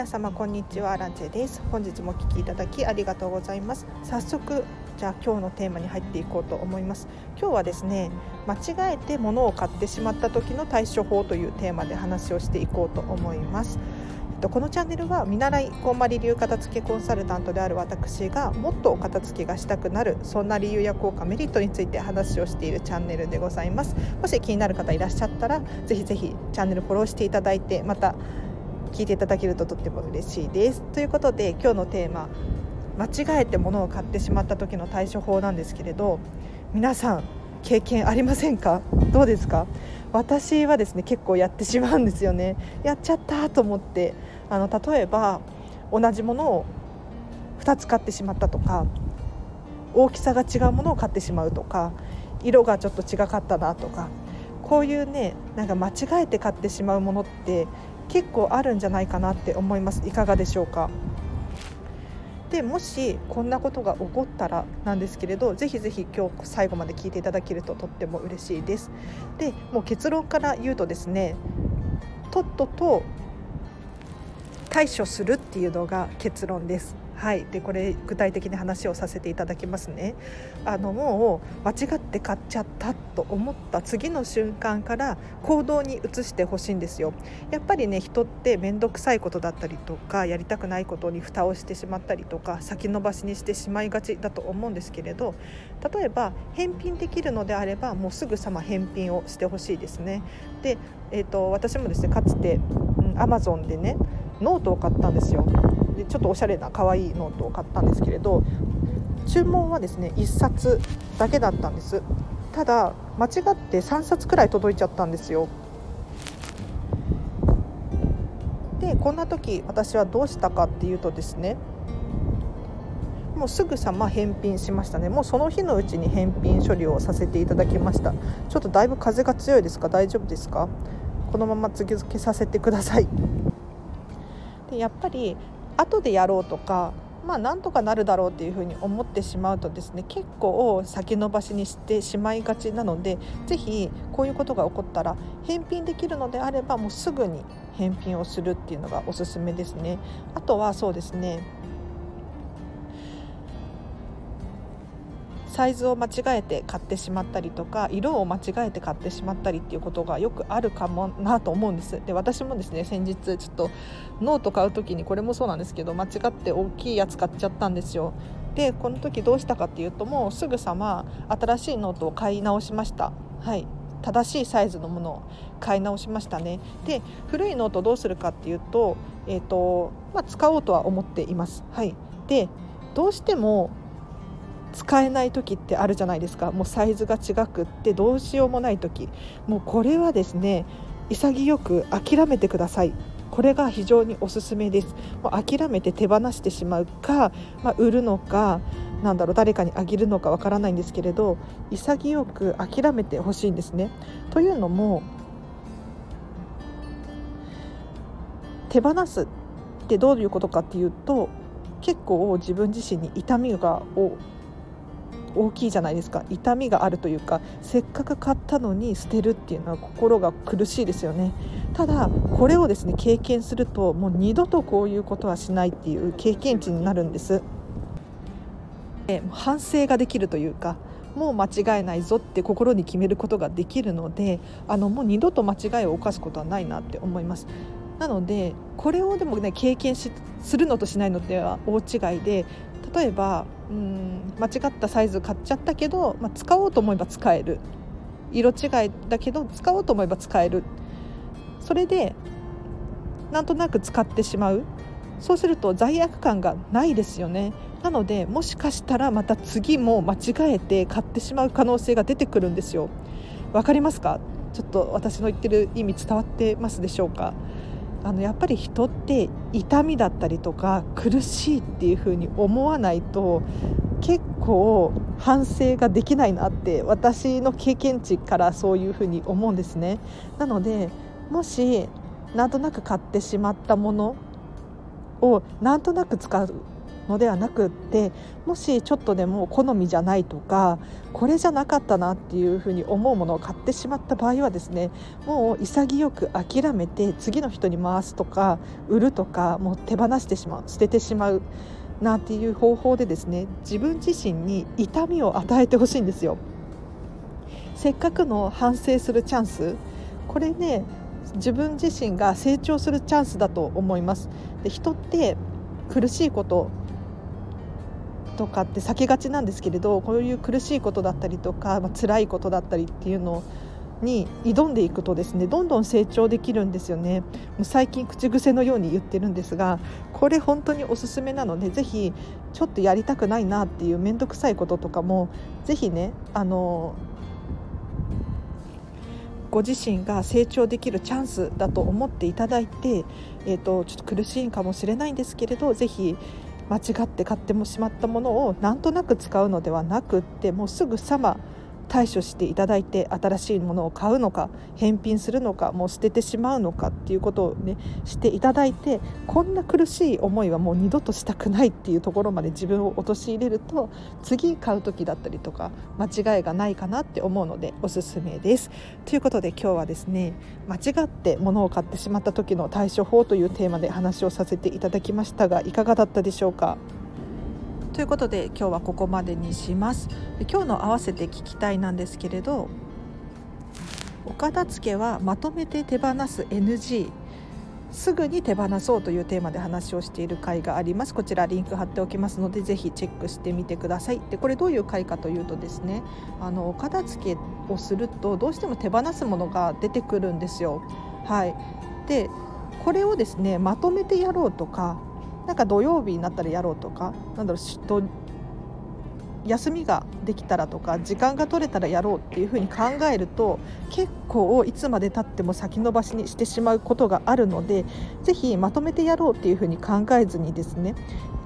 皆様こんにちは。ランチェです。本日もお聞きいただきありがとうございます。早速じゃあ今日のテーマに入っていこうと思います。今日はですね間違えて物を買ってしまった時の対処法というテーマで話をしていこうと思います。このチャンネルは見習いこんまり流片付けコンサルタントである私がもっとお片付けがしたくなるそんな理由や効果メリットについて話をしているチャンネルでございます。もし気になる方いらっしゃったらぜひぜひチャンネルフォローしていただいてまた聞いていただけるととっても嬉しいです。ということで今日のテーマ間違えて物を買ってしまった時の対処法なんですけれど皆さん経験ありませんか？どうですか？私はですね結構やってしまうんですよね。やっちゃったと思ってあの例えば同じものを2つ買ってしまったとか大きさが違うものを買ってしまうとか色がちょっと違かったなとかこういうねなんか間違えて買ってしまうものって結構あるんじゃないかなって思います。いかがでしょうか？でもしこんなことが起こったらなんですけれどぜひぜひ今日最後まで聞いていただけるととっても嬉しいです。でもう結論から言うとですねとっとと対処するっていうのが結論です。はい、でこれ具体的に話をさせていただきますね。あのもう間違って買っちゃったと思った次の瞬間から行動に移してほしいんですよ。やっぱりね人って面倒くさいことだったりとかやりたくないことに蓋をしてしまったりとか先延ばしにしてしまいがちだと思うんですけれど例えば返品できるのであればもうすぐさま返品をしてほしいですね。で、えーと、私もですねかつて、うん、Amazon でねノートを買ったんですよ。ちょっとおしゃれな可愛いノートを買ったんですけれど注文はですね1冊だけだったんです。ただ間違って3冊くらい届いちゃったんですよ。でこんな時私はどうしたかっていうとですねもうすぐさま返品しましたね。もうその日のうちに返品処理をさせていただきました。ちょっとだいぶ風が強いですか？大丈夫ですか？このまま続けさせてください。でやっぱり後でやろうとかまあなんとかなるだろうっていうふうに思ってしまうとですね結構先延ばしにしてしまいがちなので是非こういうことが起こったら返品できるのであればもうすぐに返品をするっていうのがおすすめですね。あとはそうですねサイズを間違えて買ってしまったりとか色を間違えて買ってしまったりっていうことがよくあるかもなと思うんです。で私もですね先日ちょっとノート買う時にこれもそうなんですけど間違って大きいやつ買っちゃったんですよ。でこの時どうしたかっていうともうすぐさま新しいノートを買い直しました。はい。正しいサイズのものを買い直しましたね。で古いノートどうするかっていうと,、えーとまあ、使おうとは思っています。はい。でどうしても使えない時ってあるじゃないですか。もうサイズが違くってどうしようもない時。もうこれはですね潔く諦めてください。これが非常におすすめです。もう諦めて手放してしまうか、まあ、売るのかなんだろう誰かにあげるのかわからないんですけれど潔く諦めてほしいんですね。というのも手放すってどういうことかっていうと結構自分自身に痛みが大きいじゃないですか。痛みがあるというかせっかく買ったのに捨てるっていうのは心が苦しいですよね。ただこれをですね経験するともう二度とこういうことはしないっていう経験値になるんです。反省ができるというかもう間違えないぞって心に決めることができるのであのもう二度と間違いを犯すことはないなって思います。なのでこれをでもね経験しするのとしないのでは大違いで例えばうん間違ったサイズ買っちゃったけど、まあ、使おうと思えば使える。色違いだけど使おうと思えば使える。それでなんとなく使ってしまう。そうすると罪悪感がないですよね。なのでもしかしたらまた次も間違えて買ってしまう可能性が出てくるんですよ。わかりますか？ちょっと私の言ってる意味伝わってますでしょうか？あのやっぱり人って痛みだったりとか苦しいっていう風に思わないと結構反省ができないなって私の経験値からそういう風に思うんですね。なのでもしなんとなく買ってしまったものをなんとなく使うのではなくってもしちょっとでも好みじゃないとかこれじゃなかったなっていうふうに思うものを買ってしまった場合はですねもう潔く諦めて次の人に回すとか売るとかもう手放してしまう捨ててしまうなんていう方法でですね自分自身に痛みを与えてほしいんですよ。せっかくの反省するチャンスこれね自分自身が成長するチャンスだと思いますで人って苦しいこととかって避けがちなんですけれどこういう苦しいことだったりとか、まあ辛いことだったりっていうのに挑んでいくとですねどんどん成長できるんですよね。もう最近口癖のように言ってるんですがこれ本当におすすめなのでぜひちょっとやりたくないなっていう面倒くさいこととかもぜひねあのご自身が成長できるチャンスだと思っていただいて、えーと、ちょっと苦しいかもしれないんですけれどぜひ間違って買ってもしまったものをなんとなく使うのではなくってもうすぐさま対処していただいて新しいものを買うのか返品するのかもう捨ててしまうのかっていうことをねしていただいてこんな苦しい思いはもう二度としたくないっていうところまで自分を陥れると次買う時だったりとか間違いがないかなって思うのでおすすめです。ということで今日はですね間違って物を買ってしまった時の対処法というテーマで話をさせていただきましたがいかがだったでしょうか？ということで今日はここまでにします。今日の合わせて聞きたいなんですけれどお片付けはまとめて手放す NG すぐに手放そうというテーマで話をしている回があります。こちらリンク貼っておきますのでぜひチェックしてみてください。でこれどういう回かというとですねあのお片付けをするとどうしても手放すものが出てくるんですよ。はい。でこれをですねまとめてやろうとかなんか土曜日になったらやろうとかなんだろう休みができたらとか時間が取れたらやろうっていうふうに考えると結構いつまでたっても先延ばしにしてしまうことがあるのでぜひまとめてやろうっていうふうに考えずにですね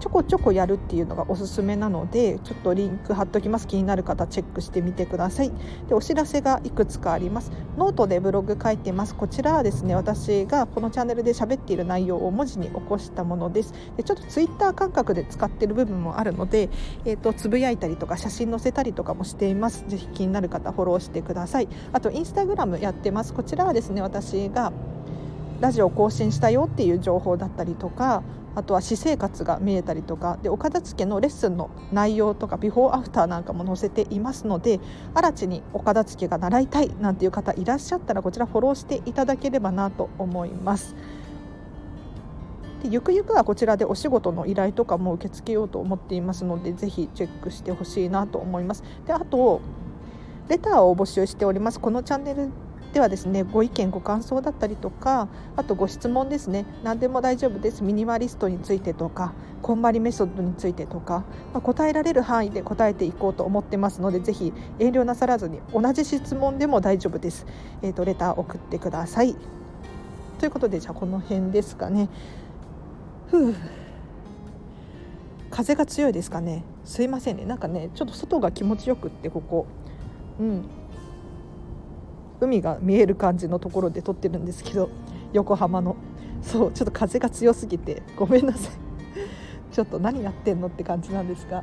ちょこちょこやるっていうのがおすすめなのでちょっとリンク貼っておきます。気になる方チェックしてみてください。でお知らせがいくつかあります。ノートでブログ書いてます。こちらはですね私がこのチャンネルで喋っている内容を文字に起こしたものです。でちょっとツイッター感覚で使ってる部分もあるので、えーと、つぶやいたりとか写真載せたりとかもしています。ぜひ気になる方フォローしてください。あとインスタグラムやってます。こちらはですね私がラジオ更新したよっていう情報だったりとかあとは私生活が見えたりとかでお片付けのレッスンの内容とかビフォーアフターなんかも載せていますので新地にお片付けが習いたいなんていう方いらっしゃったらこちらフォローしていただければなと思います。でゆくゆくはこちらでお仕事の依頼とかも受け付けようと思っていますのでぜひチェックしてほしいなと思います。であとレターを募集しておりますこのチャンネルではですねご意見ご感想だったりとかあとご質問ですね。何でも大丈夫です。ミニマリストについてとかこんまりメソッドについてとか、まあ、答えられる範囲で答えていこうと思ってますのでぜひ遠慮なさらずに同じ質問でも大丈夫です、えーと、レター送ってください。ということでじゃあこの辺ですかね。ふう。風が強いですかね。すいませんね。なんかねちょっと外が気持ちよくってここ。うん。海が見える感じのところで撮ってるんですけど横浜の。そうちょっと風が強すぎて。ごめんなさい。ちょっと何やってんのって感じなんですが。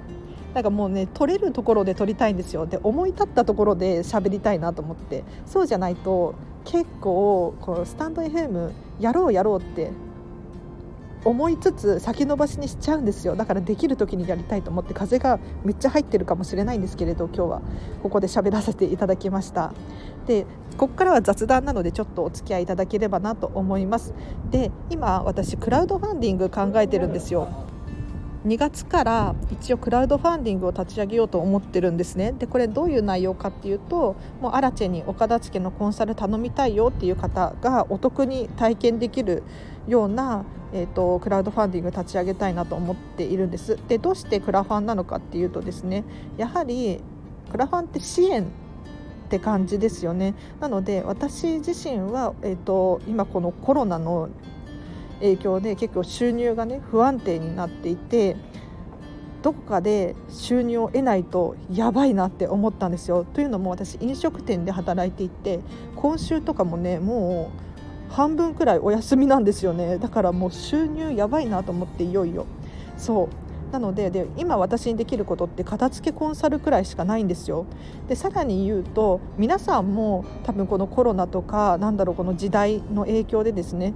なんかもうね撮れるところで撮りたいんですよ。で思い立ったところで喋りたいなと思って。そうじゃないと結構このスタンド FM やろうやろうって思いつつ先延ばしにしちゃうんですよ。だからできる時にやりたいと思って風がめっちゃ入ってるかもしれないんですけれど今日は。ここで喋らせていただきました。でここからは雑談なのでちょっとお付き合いいただければなと思います。で今私クラウドファンディング考えてるんですよ。2月から一応クラウドファンディングを立ち上げようと思ってるんですね。でこれどういう内容かっていうともうアラチェに岡田付のコンサル頼みたいよっていう方がお得に体験できるような、えーと、クラウドファンディング立ち上げたいなと思っているんですでどうしてクラファンなのかっていうとですねやはりクラファンって支援って感じですよねなので私自身は、えーと、今このコロナの影響で結構収入がね不安定になっていてどこかで収入を得ないとやばいなって思ったんですよ。というのも私飲食店で働いていて今週とかもねもう半分くらいお休みなんですよねだからもう収入やばいなと思っていよいよそうなのでで今私にできることって片付けコンサルくらいしかないんですよ。でさらに言うと皆さんも多分このコロナとかなんだろうこの時代の影響でですね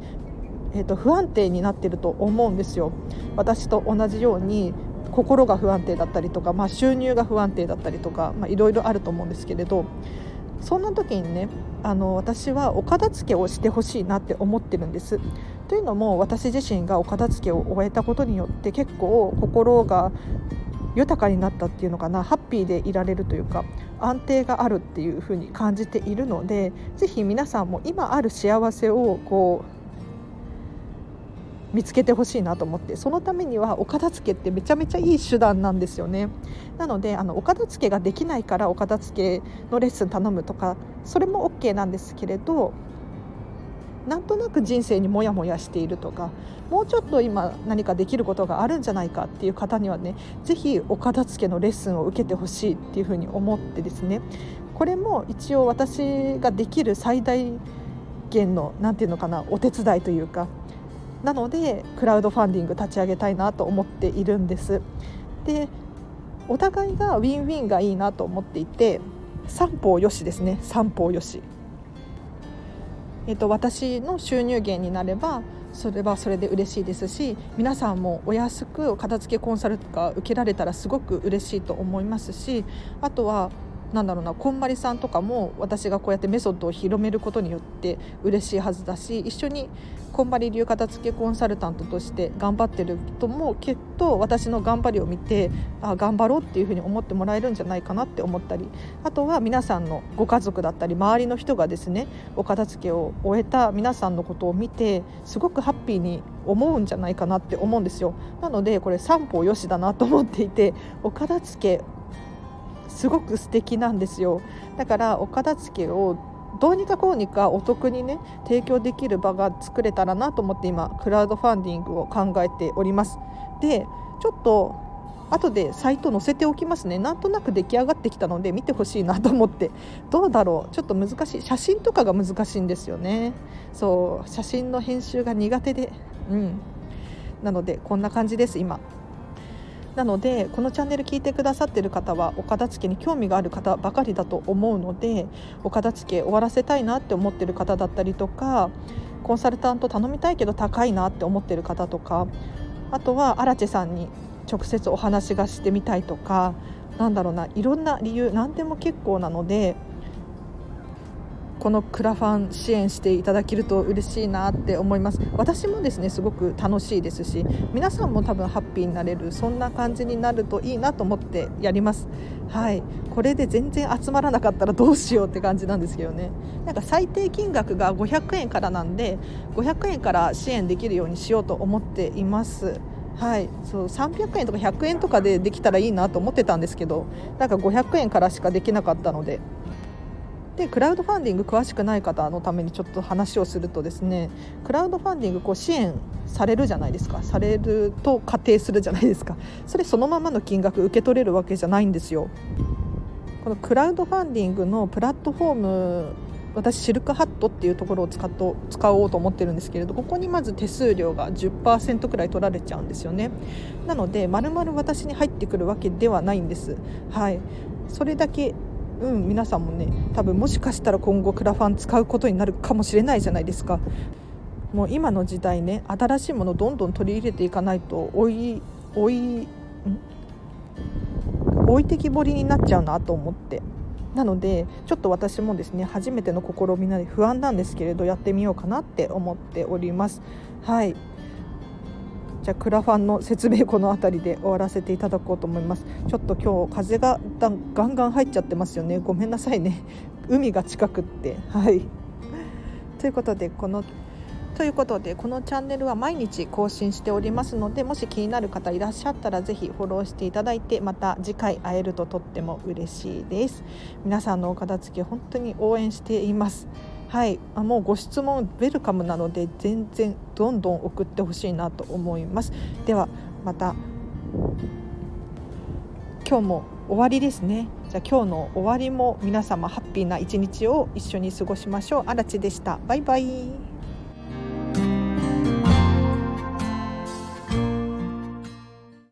えーと、不安定になってると思うんですよ。私と同じように心が不安定だったりとか、まあ、収入が不安定だったりとかいろいろあると思うんですけれどそんな時にねあの私はお片付けをしてほしいなって思ってるんです。というのも私自身がお片付けを終えたことによって結構心が豊かになったっていうのかなハッピーでいられるというか安定があるっていうふうに感じているので是非皆さんも今ある幸せをこう見つけてほしいなと思ってそのためにはお片付けってめちゃめちゃいい手段なんですよね。なのであのお片付けができないからお片付けのレッスン頼むとかそれも OK なんですけれどなんとなく人生にモヤモヤしているとかもうちょっと今何かできることがあるんじゃないかっていう方にはね是非お片付けのレッスンを受けてほしいっていうふうに思ってですね。これも一応私ができる最大限の何て言うのかなお手伝いというかなのでクラウドファンディング立ち上げたいなと思っているんです。でお互いがウィンウィンがいいなと思っていて三方よしですね。三方よし。えっと、私の収入源になればそれはそれで嬉しいですし皆さんもお安く片付けコンサルとか受けられたらすごく嬉しいと思いますしあとはなんだろうなこんまりさんとかも私がこうやってメソッドを広めることによって嬉しいはずだし一緒にこんまり流片付けコンサルタントとして頑張ってる人もきっと私の頑張りを見てあ頑張ろうっていうふうに思ってもらえるんじゃないかなって思ったりあとは皆さんのご家族だったり周りの人がですねお片付けを終えた皆さんのことを見てすごくハッピーに思うんじゃないかなって思うんですよ。なのでこれ三方よしだなと思っていてお片付けすごく素敵なんですよ。だからお片付けをどうにかこうにかお得にね提供できる場が作れたらなと思って今クラウドファンディングを考えております。でちょっと後でサイト載せておきますね。なんとなく出来上がってきたので見てほしいなと思って。どうだろう？ちょっと難しい。写真とかが難しいんですよね。そう写真の編集が苦手で。うん。なのでこんな感じです今。なのでこのチャンネル聞いてくださってる方はお片付けに興味がある方ばかりだと思うのでお片付け終わらせたいなって思ってる方だったりとかコンサルタント頼みたいけど高いなって思ってる方とかあとは荒地さんに直接お話がしてみたいとかなんだろうないろんな理由何でも結構なのでこのクラファン支援していただけると嬉しいなって思います。私もですねすごく楽しいですし皆さんも多分ハッピーになれるそんな感じになるといいなと思ってやります。はい。これで全然集まらなかったらどうしようって感じなんですけどね。なんか最低金額が500円からなんで500円から支援できるようにしようと思っています。はい、そう300円とか100円とかでできたらいいなと思ってたんですけどなんか500円からしかできなかったので。でクラウドファンディング詳しくない方のためにちょっと話をするとですねクラウドファンディングこう支援されるじゃないですか。されると仮定するじゃないですか。それそのままの金額受け取れるわけじゃないんですよ。このクラウドファンディングのプラットフォーム私シルクハットっていうところを使っと使おうと思ってるんですけれどここにまず手数料が10%くらい取られちゃうんですよね。なのでまるまる私に入ってくるわけではないんです。はい。それだけうん、皆さんもね多分もしかしたら今後クラファン使うことになるかもしれないじゃないですか。もう今の時代ね新しいものどんどん取り入れていかないと追い追い置いてきぼりになっちゃうなと思って。なのでちょっと私もですね初めての試みなので不安なんですけれどやってみようかなって思っております。はい。じゃあクラファンの説明この辺りで終わらせていただこうと思います。ちょっと今日風がだガンガン入っちゃってますよね。ごめんなさいね。海が近くって。はい。ということでこのということでこのチャンネルは毎日更新しておりますのでもし気になる方いらっしゃったらぜひフォローしていただいてまた次回会えるととっても嬉しいです。皆さんのお片付け本当に応援しています。はい。あもうご質問ウェルカムなので全然どんどん送ってほしいなと思います。ではまた。今日も終わりですね。じゃあ今日の終わりも皆様ハッピーな一日を一緒に過ごしましょう。あらちでした。バイバイ。